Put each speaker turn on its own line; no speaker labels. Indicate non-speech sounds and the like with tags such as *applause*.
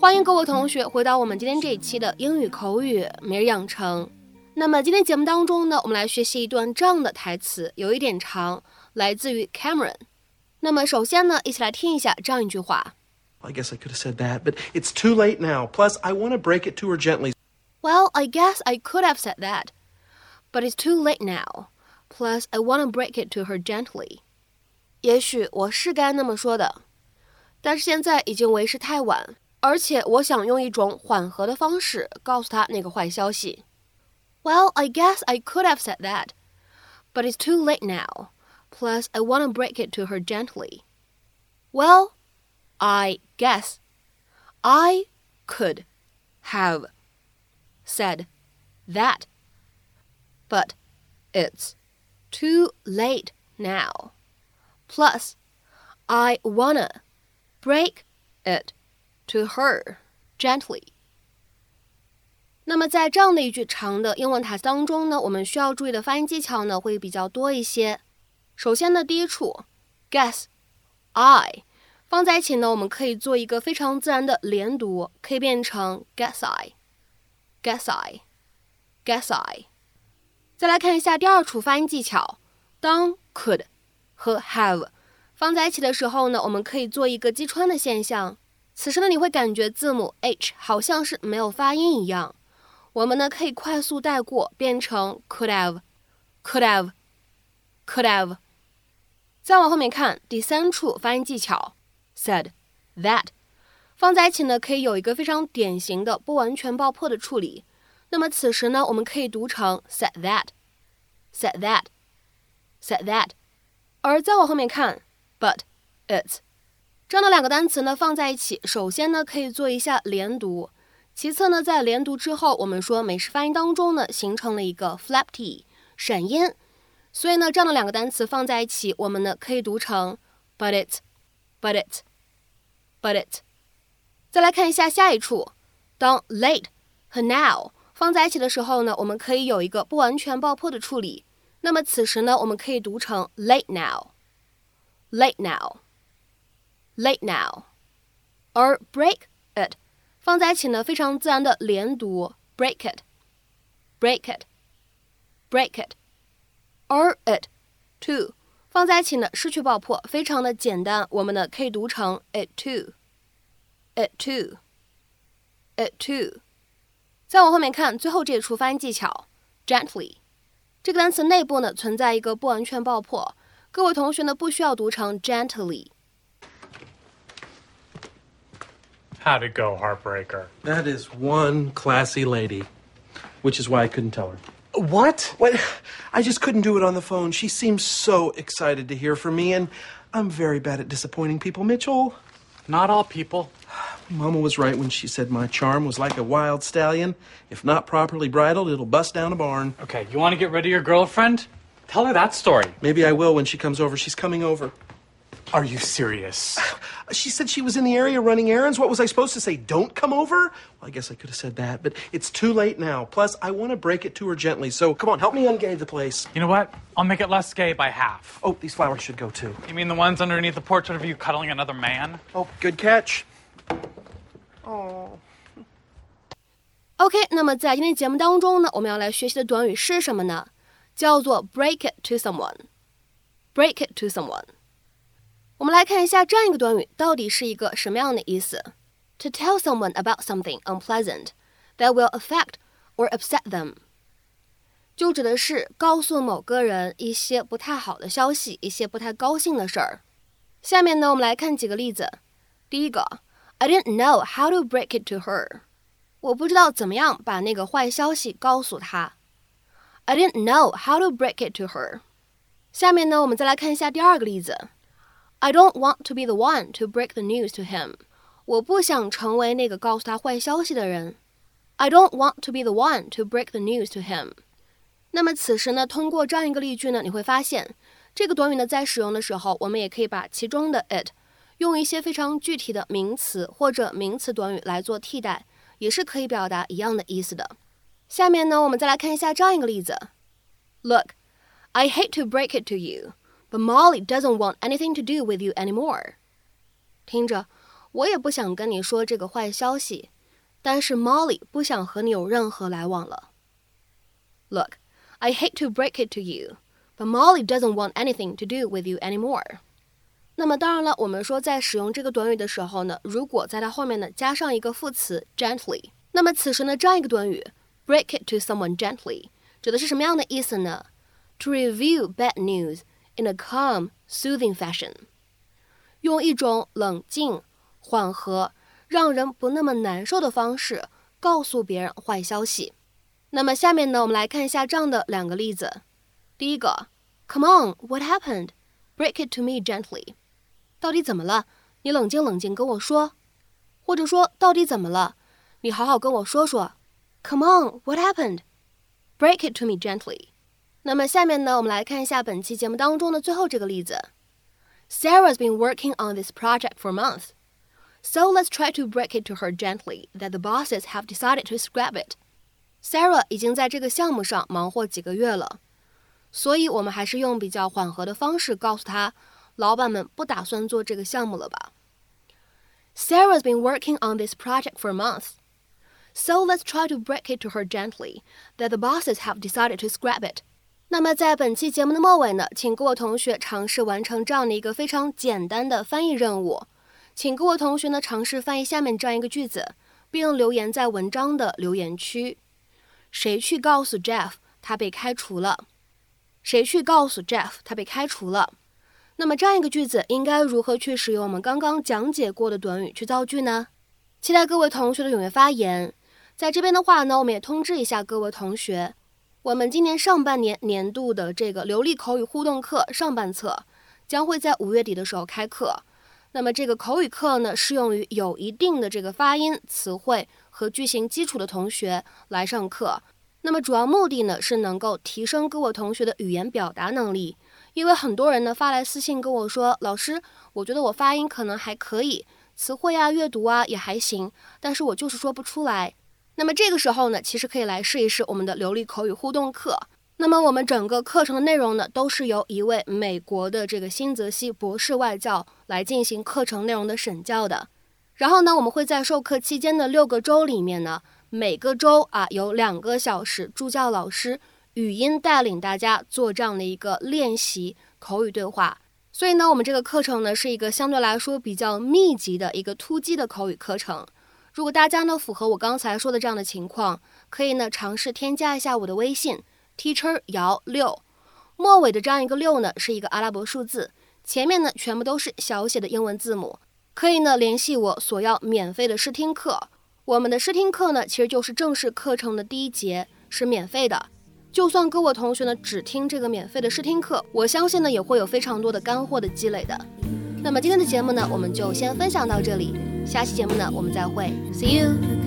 欢迎各位同学回到我们今天这一期的英语口语每日养成。那么今天节目当中呢，我们来学习一段这样的台词，有一点长，来自于 Cameron。那么首先呢，一起来听一下这样一句话。
I guess I could have said that, but it's too late now. Plus, I want to break it to her gently.
Well, I guess I could have said that, but it's too late now. Plus, I want to break it to her gently. 也许我是该那么说的，但是现在已经为时太晚。而且我想用一种缓和的方式告诉他那个坏消息。Well, I guess I could have said that, but it's too late now. Plus, I want to break it to her gently. Well, I guess I could have said that, but it's too late now. Plus, I wanna break it to her gently。那么在这样的一句长的英文台词当中呢，我们需要注意的发音技巧呢会比较多一些。首先呢，第一处 guess I 放在一起呢，我们可以做一个非常自然的连读，可以变成 guess I guess I guess I。再来看一下第二处发音技巧，当 could 和 have 放在一起的时候呢，我们可以做一个击穿的现象。此时呢，你会感觉字母 h 好像是没有发音一样。我们呢可以快速带过，变成 could have，could have，could have。再往后面看，第三处发音技巧 said that 放在一起呢，可以有一个非常典型的不完全爆破的处理。那么此时呢，我们可以读成 said that，said that，said that。而再往后面看，but it's。这样的两个单词呢放在一起，首先呢可以做一下连读，其次呢在连读之后，我们说美式发音当中呢形成了一个 flap t 闪音，所以呢这样的两个单词放在一起，我们呢可以读成 but it，but it，but it。再来看一下下一处，当 late 和 now 放在一起的时候呢，我们可以有一个不完全爆破的处理，那么此时呢我们可以读成 late now，late now。late now，而 break it 放在一起呢，非常自然的连读 break it，break it，break it，而 it too 放在一起呢，失去爆破，非常的简单，我们呢可以读成 it too，it too，it too。再往后面看，最后这一处发音技巧 gently 这个单词内部呢存在一个不完全爆破，各位同学呢不需要读成 gently。
How'd it go, Heartbreaker?
That is one classy lady, which is why I couldn't tell her.
What?
What? I just couldn't do it on the phone. She seemed so excited to hear from me, and I'm very bad at disappointing people, Mitchell.
Not all people.
Mama was right when she said my charm was like a wild stallion. If not properly bridled, it'll bust down a barn.
Okay, you want to get rid of your girlfriend? Tell her that story.
Maybe I will when she comes over. She's coming over.
Are you serious? *sighs*
She said she was in the area running errands. What was I supposed to say? Don't come over? Well, I guess I could have said that, but it's too late now. Plus, I want to break it to her gently. So come on, help me ungay the place.
You know what? I'll make it less gay by half.
Oh, these flowers should go too.
You mean the ones underneath the portrait of you cuddling another man?
Oh, good catch. Oh.
OK，那么在今天节目当中呢，我们要来学习的短语是什么呢？叫做 break it to someone。break it to someone。 我们来看一下这样一个短语到底是一个什么样的意思：to tell someone about something unpleasant that will affect or upset them，就指的是告诉某个人一些不太好的消息，一些不太高兴的事儿。下面呢，我们来看几个例子。第一个，I didn't know how to break it to her，我不知道怎么样把那个坏消息告诉她。I didn't know how to break it to her。下面呢，我们再来看一下第二个例子。I don't want to be the one to break the news to him. 我不想成为那个告诉他坏消息的人。I don't want to be the one to break the news to him. 那么此时呢，通过这样一个例句呢，你会发现这个短语呢在使用的时候，我们也可以把其中的 it 用一些非常具体的名词或者名词短语来做替代，也是可以表达一样的意思的。下面呢，我们再来看一下这样一个例子。Look, I hate to break it to you. But Molly doesn't want anything to do with you anymore. 听着， 我也不想跟你说这个坏消息，但是 Molly 不想和你有任何来往了。Look, I hate to break it to you, but Molly doesn't want anything to do with you anymore. 那么当然了，我们说在使用这个短语的时候呢，如果在它后面呢加上一个副词 gently，那么此时呢这样一个短语 break it to someone gently 指的是什么样的意思呢？To review bad news in a calm, soothing fashion，用一种冷静、缓和、让人不那么难受的方式告诉别人坏消息。那么下面呢，我们来看一下这样的两个例子。第一个，Come on, what happened? Break it to me gently. 到底怎么了？你冷静冷静跟我说，或者说到底怎么了？你好好跟我说说。Come on, what happened? Break it to me gently. 那么下面呢，我们来看一下本期节目当中的最后这个例子。Sarah's been working on this project for months, so let's try to break it to her gently that the bosses have decided to scrap it. Sarah 已经在这个项目上忙活几个月了，所以我们还是用比较缓和的方式告诉她。老板们不打算做这个项目了吧？Sarah's been working on this project for months, so let's try to break it to her gently that the bosses have decided to scrap it. 那么在本期节目的末尾呢，请各位同学尝试完成这样的一个非常简单的翻译任务。请各位同学呢尝试翻译下面这样一个句子，并留言在文章的留言区。谁去告诉 Jeff 他被开除了？谁去告诉 Jeff 他被开除了？那么这样一个句子应该如何去使用我们刚刚讲解过的短语去造句呢？期待各位同学的踊跃发言。在这边的话呢，我们也通知一下各位同学，我们今年上半年年度的这个流利口语互动课上半册将会在五月底的时候开课。那么这个口语课呢，适用于有一定的这个发音、词汇和句型基础的同学来上课。那么主要目的呢，是能够提升各位同学的语言表达能力。因为很多人呢发来私信跟我说，老师，我觉得我发音可能还可以，词汇啊、阅读啊也还行，但是我就是说不出来。那么这个时候呢，其实可以来试一试我们的流利口语互动课。那么我们整个课程的内容呢，都是由一位美国的这个新泽西博士外教来进行课程内容的审教的。然后呢，我们会在授课期间的六个周里面呢，每个周啊有两个小时助教老师。语音带领大家做这样的一个练习口语对话，所以呢，我们这个课程呢是一个相对来说比较密集的一个突击的口语课程。如果大家呢符合我刚才说的这样的情况，可以呢尝试添加一下我的微信 teacher 姚六，末尾的这样一个六呢是一个阿拉伯数字，前面呢全部都是小写的英文字母，可以呢联系我索要免费的试听课。我们的试听课呢其实就是正式课程的第一节是免费的。就算各位同学呢只听这个免费的试听课，我相信呢也会有非常多的干货的积累的。那么今天的节目呢，我们就先分享到这里，下期节目呢我们再会，See you。